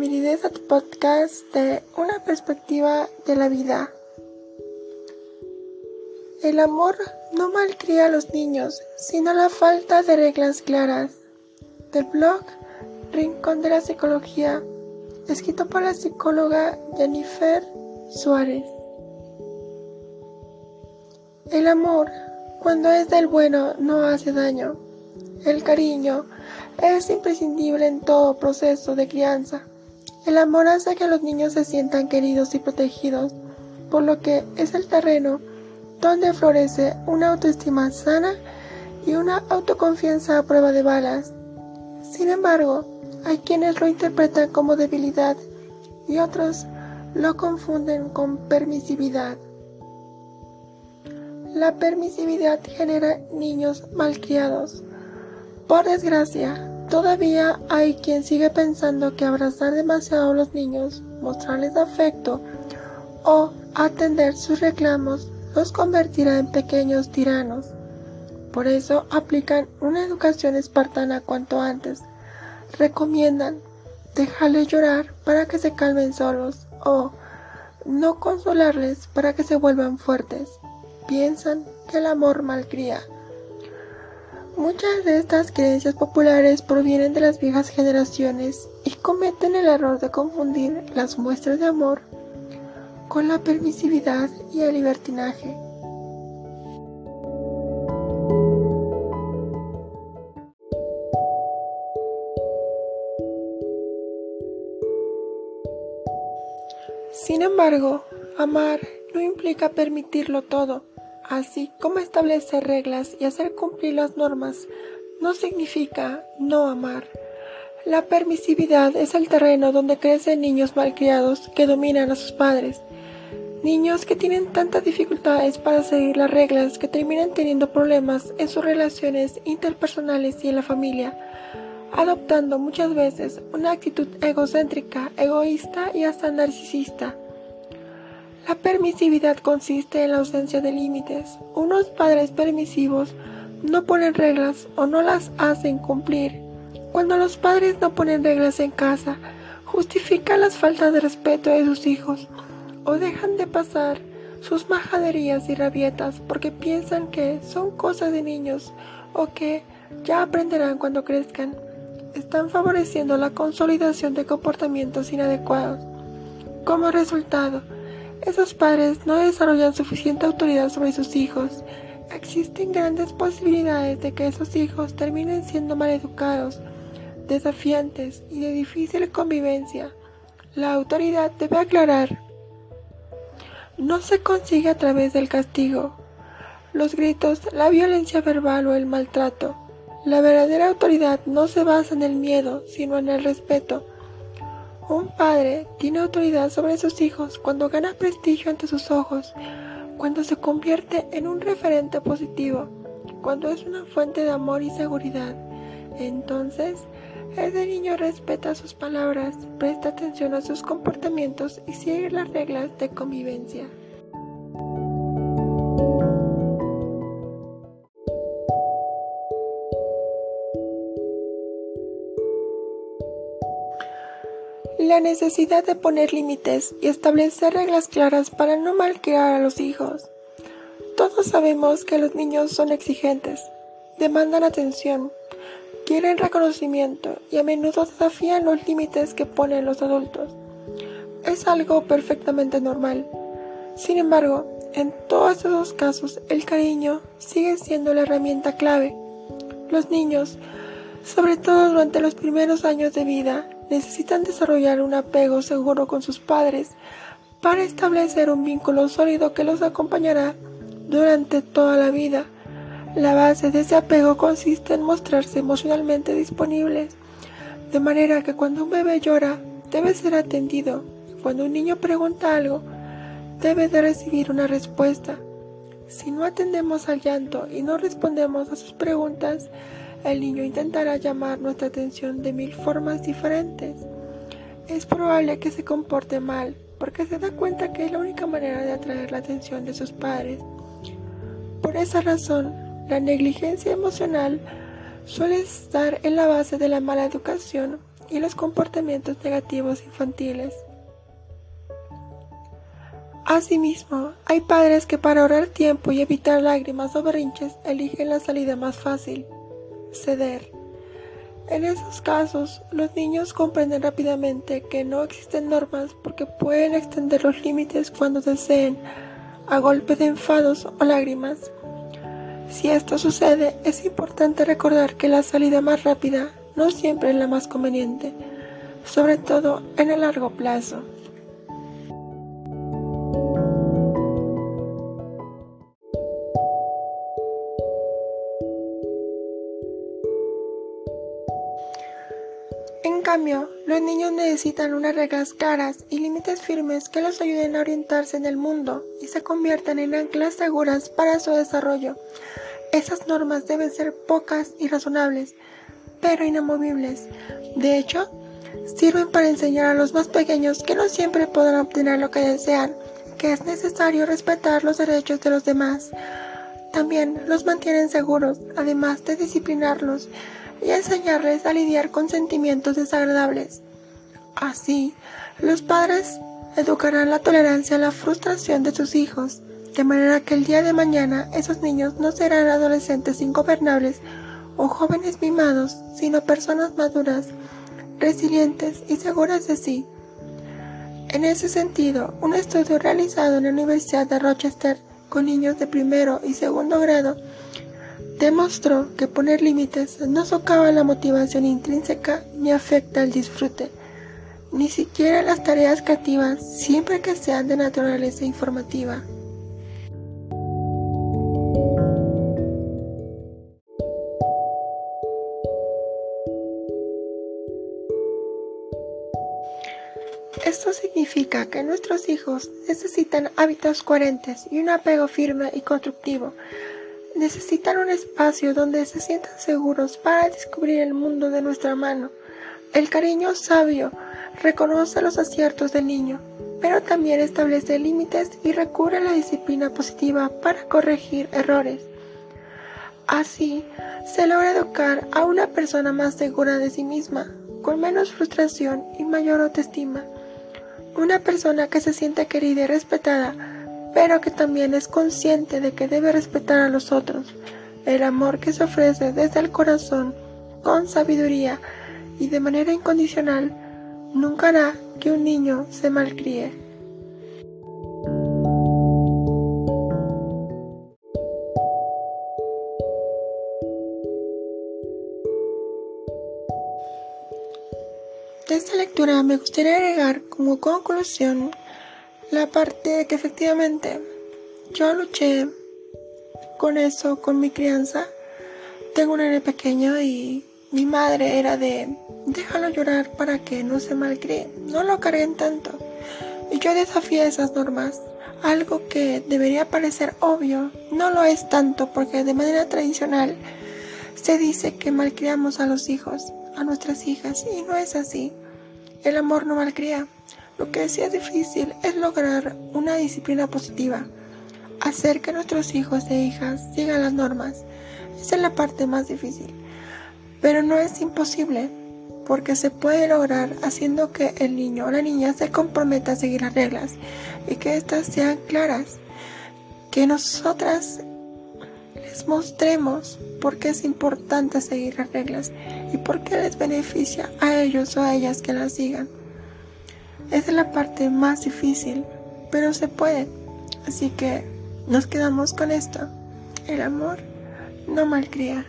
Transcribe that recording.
Bienvenidos podcast de Una perspectiva de la vida. El amor no malcría a los niños, sino la falta de reglas claras. Del blog Rincón de la Psicología, escrito por la psicóloga Jennifer Suárez. El amor, cuando es del bueno, no hace daño. El cariño es imprescindible en todo proceso de crianza. El amor hace que los niños se sientan queridos y protegidos, por lo que es el terreno donde florece una autoestima sana y una autoconfianza a prueba de balas. Sin embargo, hay quienes lo interpretan como debilidad y otros lo confunden con permisividad. La permisividad genera niños malcriados. Por desgracia, todavía hay quien sigue pensando que abrazar demasiado a los niños, mostrarles afecto o atender sus reclamos los convertirá en pequeños tiranos. Por eso aplican una educación espartana cuanto antes. Recomiendan dejarles llorar para que se calmen solos o no consolarles para que se vuelvan fuertes. Piensan que el amor malcría. Muchas de estas creencias populares provienen de las viejas generaciones y cometen el error de confundir las muestras de amor con la permisividad y el libertinaje. Sin embargo, amar no implica permitirlo todo, así como establecer reglas y hacer las normas no significa no amar. La permisividad es el terreno donde crecen niños malcriados que dominan a sus padres Niños que tienen tantas dificultades para seguir las reglas que terminan teniendo problemas en sus relaciones interpersonales y en la familia, adoptando muchas veces una actitud egocéntrica, egoísta y hasta narcisista. La permisividad consiste en la ausencia de límites. Unos padres permisivos no ponen reglas o no las hacen cumplir. Cuando los padres no ponen reglas en casa, justifican las faltas de respeto de sus hijos o dejan de pasar sus majaderías y rabietas porque piensan que son cosas de niños o que ya aprenderán cuando crezcan. Están favoreciendo la consolidación de comportamientos inadecuados. Como resultado, esos padres no desarrollan suficiente autoridad sobre sus hijos. Existen grandes posibilidades de que esos hijos terminen siendo maleducados, desafiantes y de difícil convivencia. La autoridad debe aclarar no se consigue a través del castigo, los gritos, la violencia verbal o el maltrato. La verdadera autoridad no se basa en el miedo, sino en el respeto. Un padre tiene autoridad sobre sus hijos cuando gana prestigio ante sus ojos, cuando se convierte en un referente positivo, cuando es una fuente de amor y seguridad. Entonces, ese niño respeta sus palabras, presta atención a sus comportamientos y sigue las reglas de convivencia. La necesidad de poner límites y establecer reglas claras para no malcriar a los hijos. Todos sabemos que los niños son exigentes, demandan atención, quieren reconocimiento y a menudo desafían los límites que ponen los adultos. Es algo perfectamente normal. Sin embargo, en todos esos casos el cariño sigue siendo la herramienta clave. Los niños, sobre todo durante los primeros años de vida, necesitan desarrollar un apego seguro con sus padres para establecer un vínculo sólido que los acompañará durante toda la vida. La base de ese apego consiste en mostrarse emocionalmente disponibles, de manera que cuando un bebé llora, debe ser atendido, cuando un niño pregunta algo, debe de recibir una respuesta. Si no atendemos al llanto y no respondemos a sus preguntas, el niño intentará llamar nuestra atención de mil formas diferentes. Es probable que se comporte mal porque se da cuenta que es la única manera de atraer la atención de sus padres. Por esa razón, la negligencia emocional suele estar en la base de la mala educación y los comportamientos negativos infantiles. Asimismo, hay padres que para ahorrar tiempo y evitar lágrimas o berrinches eligen la salida más fácil, ceder. En esos casos, los niños comprenden rápidamente que no existen normas porque pueden extender los límites cuando deseen, a golpe de enfados o lágrimas. Si esto sucede, es importante recordar que la salida más rápida no siempre es la más conveniente, sobre todo en el largo plazo. Cambio, los niños necesitan unas reglas claras y límites firmes que los ayuden a orientarse en el mundo y se conviertan en anclas seguras para su desarrollo. Esas normas deben ser pocas y razonables, pero inamovibles. De hecho, sirven para enseñar a los más pequeños que no siempre podrán obtener lo que desean, que es necesario respetar los derechos de los demás. También los mantienen seguros, además de disciplinarlos y enseñarles a lidiar con sentimientos desagradables. Así, los padres educarán la tolerancia a la frustración de sus hijos de manera que el día de mañana esos niños no serán adolescentes ingobernables o jóvenes mimados, sino personas maduras, resilientes y seguras de sí. En ese sentido, un estudio realizado en la Universidad de Rochester con niños de primero y segundo grado demostró que poner límites no socava la motivación intrínseca ni afecta el disfrute, ni siquiera las tareas creativas siempre que sean de naturaleza informativa. Esto significa que nuestros hijos necesitan hábitos coherentes y un apego firme y constructivo. Necesitan un espacio donde se sientan seguros para descubrir el mundo de nuestra mano. El cariño sabio reconoce los aciertos del niño, pero también establece límites y recurre a la disciplina positiva para corregir errores. Así, se logra educar a una persona más segura de sí misma, con menos frustración y mayor autoestima. Una persona que se siente querida y respetada, pero que también es consciente de que debe respetar a los otros. El amor que se ofrece desde el corazón, con sabiduría y de manera incondicional, nunca hará que un niño se malcríe. De esta lectura me gustaría agregar como conclusión la parte que efectivamente yo luché con eso, con mi crianza. Tengo un nene pequeño y mi madre era de déjalo llorar para que no se malcrie, no lo carguen tanto. Y yo desafié esas normas. Algo que debería parecer obvio, no lo es tanto porque de manera tradicional se dice que malcriamos a los hijos, a nuestras hijas, y no es así. El amor no malcría. Lo que sí es difícil es lograr una disciplina positiva, hacer que nuestros hijos e hijas sigan las normas. Esa es la parte más difícil. Pero no es imposible, porque se puede lograr haciendo que el niño o la niña se comprometa a seguir las reglas y que éstas sean claras. Que nosotras les mostremos por qué es importante seguir las reglas y por qué les beneficia a ellos o a ellas que las sigan. Es la parte más difícil, pero se puede. Así que nos quedamos con esto. El amor no malcría.